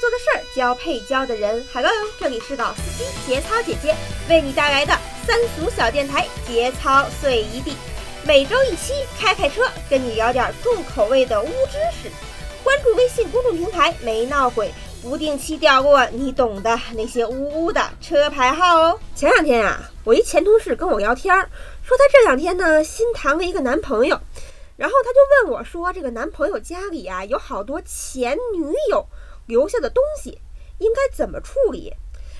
做的事儿，交配交的人。Hello，这里是老司机节操姐姐为你带来的三俗小电台节操碎一地，每周一期，开开车跟你聊点重口味的污知识。关注微信公众平台没闹鬼，不定期掉落你懂的那些污污的车牌号哦。前两天啊，我一前同事跟我聊天，说他这两天呢新谈了一个男朋友。然后他就问我说：“这个男朋友家里啊有好多前女友留下的东西，应该怎么处理？”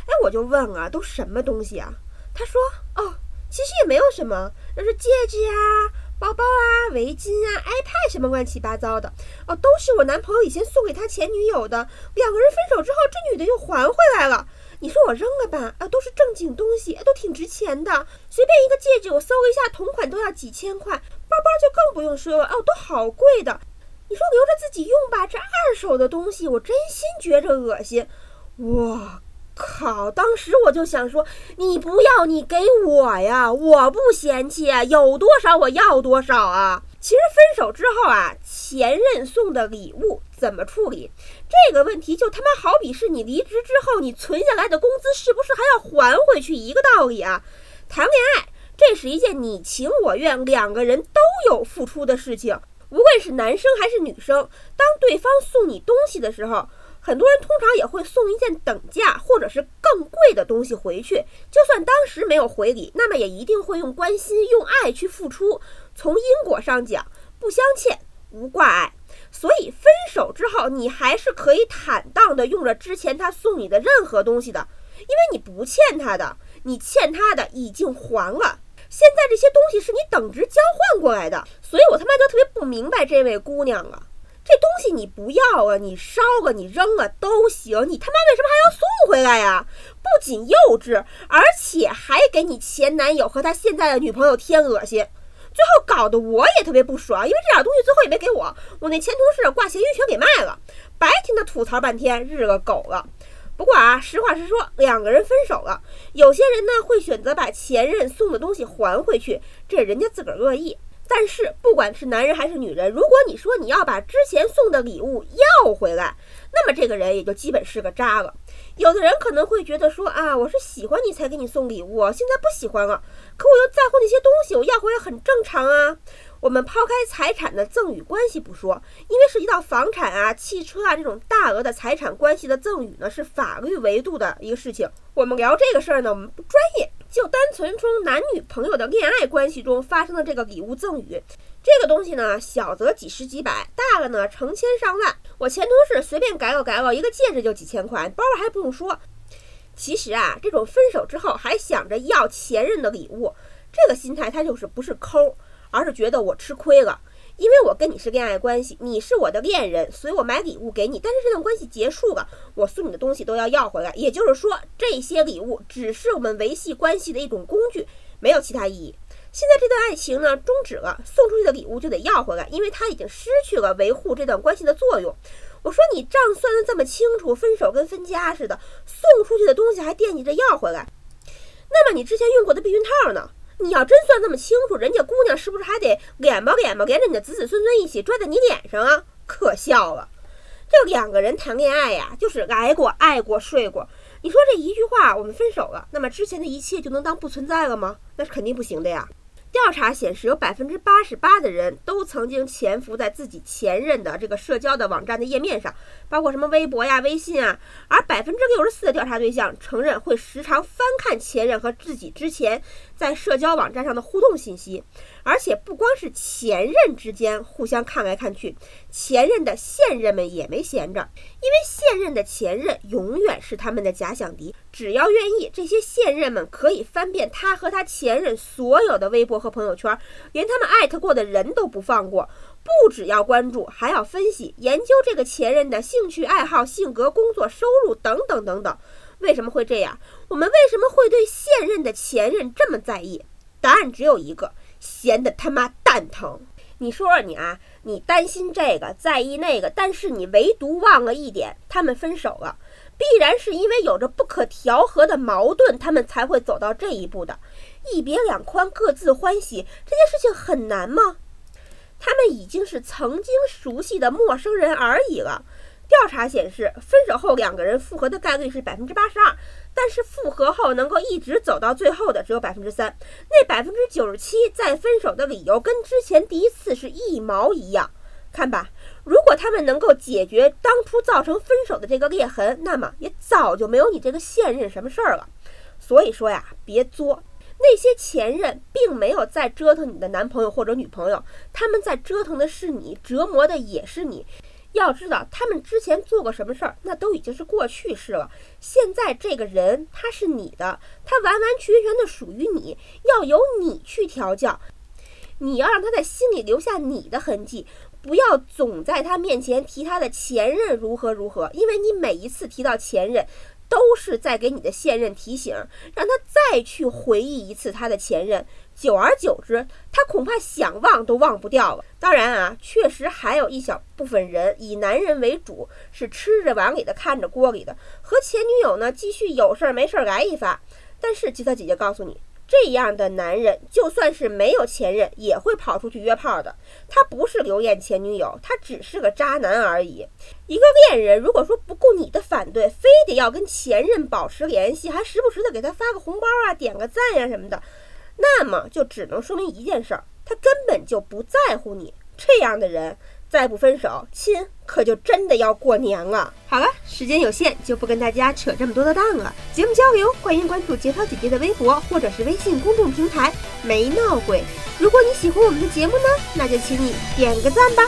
哎，我就问啊，都什么东西啊？他说：“哦，其实也没有什么，那是戒指啊、包包啊、围巾啊、iPad 什么乱七八糟的哦，都是我男朋友以前送给他前女友的。两个人分手之后，这女的又还回来了。你说我扔了吧？啊，都是正经东西，都挺值钱的。随便一个戒指，我搜一下，同款都要几千块。”包包就更不用说了哦，都好贵的。你说留着自己用吧，这二手的东西，我真心觉着恶心。我靠！当时我就想说，你不要，你给我呀，我不嫌弃，有多少我要多少啊。其实分手之后啊，前任送的礼物怎么处理这个问题，就他妈好比是你离职之后，你存下来的工资是不是还要还回去一个道理啊？谈恋爱。这是一件你情我愿、两个人都有付出的事情。无论是男生还是女生，当对方送你东西的时候，很多人通常也会送一件等价或者是更贵的东西回去。就算当时没有回礼，那么也一定会用关心、用爱去付出。从因果上讲，不相欠无挂碍。所以分手之后，你还是可以坦荡的用着之前他送你的任何东西的，因为你不欠他的，你欠他的已经还了。现在这些东西是你等值交换过来的，所以我他妈就特别不明白这位姑娘啊，这东西你不要啊，你烧了你扔了都行，你他妈为什么还要送回来呀？不仅幼稚，而且还给你前男友和他现在的女朋友添恶心，最后搞得我也特别不爽，因为这点东西最后也没给我，我那前同事挂咸鱼全给卖了，白听他吐槽半天，日了狗了。不过啊，实话实说，两个人分手了，有些人呢会选择把前任送的东西还回去，这人家自个儿乐意。但是不管是男人还是女人，如果你说你要把之前送的礼物要回来，那么这个人也就基本是个渣了。有的人可能会觉得说啊，我是喜欢你才给你送礼物，现在不喜欢了，可我又在乎那些东西，我要回来很正常啊。我们抛开财产的赠与关系不说，因为涉及到房产啊、汽车啊这种大额的财产关系的赠与呢，是法律维度的一个事情。我们聊这个事儿呢，我们不专业，就单纯从男女朋友的恋爱关系中发生的这个礼物赠与，这个东西呢，小则几十几百，大了呢成千上万。我前同事随便改了改了，一个戒指就几千块，包还不用说。其实啊，这种分手之后还想着要前任的礼物，这个心态他就是不是抠。而是觉得我吃亏了，因为我跟你是恋爱关系，你是我的恋人，所以我买礼物给你。但是这段关系结束了，我送你的东西都要要回来。也就是说，这些礼物只是我们维系关系的一种工具，没有其他意义。现在这段爱情呢终止了，送出去的礼物就得要回来，因为它已经失去了维护这段关系的作用。我说你账算得这么清楚，分手跟分家似的，送出去的东西还惦记着要回来，那么你之前用过的避孕套呢？你要真算这么清楚，人家姑娘是不是还得脸吧脸吧，连着你的子子孙孙一起拽在你脸上啊？可笑了！这两个人谈恋爱呀，就是挨过、爱过、睡过。你说这一句话，我们分手了，那么之前的一切就能当不存在了吗？那是肯定不行的呀。调查显示，有百分之八十八的人都曾经潜伏在自己前任的这个社交的网站的页面上，包括什么微博呀、微信啊。而百分之六十四的调查对象承认会时常翻看前任和自己之前在社交网站上的互动信息。而且不光是前任之间互相看来看去，前任的现任们也没闲着，因为现任的前任永远是他们的假想敌。只要愿意，这些现任们可以翻遍他和他前任所有的微博和朋友圈，连他们艾特过的人都不放过。不只要关注，还要分析研究这个前任的兴趣爱好、性格、工作、收入等等等等。为什么会这样？我们为什么会对现任的前任这么在意？答案只有一个。闲的他妈蛋疼！你说说你啊，你担心这个，在意那个，但是你唯独忘了一点：他们分手了，必然是因为有着不可调和的矛盾，他们才会走到这一步的。一别两宽，各自欢喜，这件事情很难吗？他们已经是曾经熟悉的陌生人而已了，调查显示，分手后两个人复合的概率是百分之八十二，但是复合后能够一直走到最后的只有百分之三。那百分之九十七再分手的理由跟之前第一次是一毛一样。看吧，如果他们能够解决当初造成分手的这个裂痕，那么也早就没有你这个现任什么事儿了。所以说呀，别作。那些前任并没有在折腾你的男朋友或者女朋友，他们在折腾的是你，折磨的也是你。要知道，他们之前做过什么事儿，那都已经是过去式了。现在这个人他是你的，他完完全全的属于你，要由你去调教。你要让他在心里留下你的痕迹，不要总在他面前提他的前任如何如何，因为你每一次提到前任。都是在给你的现任提醒，让他再去回忆一次他的前任。久而久之，他恐怕想忘都忘不掉了。当然啊，确实还有一小部分人以男人为主，是吃着碗里的看着锅里的，和前女友呢继续有事儿没事儿来一发。但是吉他姐姐告诉你。这样的男人，就算是没有前任，也会跑出去约炮的。他不是留恋前女友，他只是个渣男而已。一个恋人，如果说不顾你的反对，非得要跟前任保持联系，还时不时的给他发个红包啊、点个赞呀什么的，那么就只能说明一件事儿：他根本就不在乎你。这样的人。再不分手，亲可就真的要过年了。好了，时间有限，就不跟大家扯这么多的蛋了。节目交流，欢迎关注节操姐姐的微博或者是微信公众平台“没闹鬼”。如果你喜欢我们的节目呢，那就请你点个赞吧。